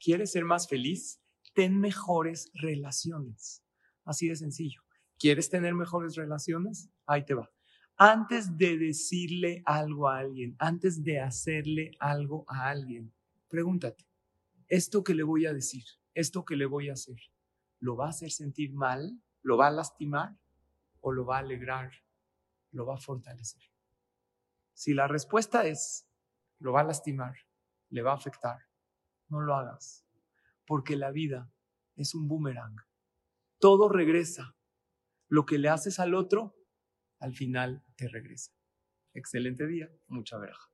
¿Quieres ser más feliz? Ten mejores relaciones. Así de sencillo. ¿Quieres tener mejores relaciones? Ahí te va. Antes de decirle algo a alguien, antes de hacerle algo a alguien, pregúntate, ¿esto que le voy a decir, esto que le voy a hacer, lo va a hacer sentir mal? ¿Lo va a lastimar? ¿O lo va a alegrar? ¿Lo va a fortalecer? Si la respuesta es, lo va a lastimar, le va a afectar, no lo hagas, porque la vida es un boomerang. Todo regresa. Lo que le haces al otro, al final te regresa. Excelente día, mucha verja.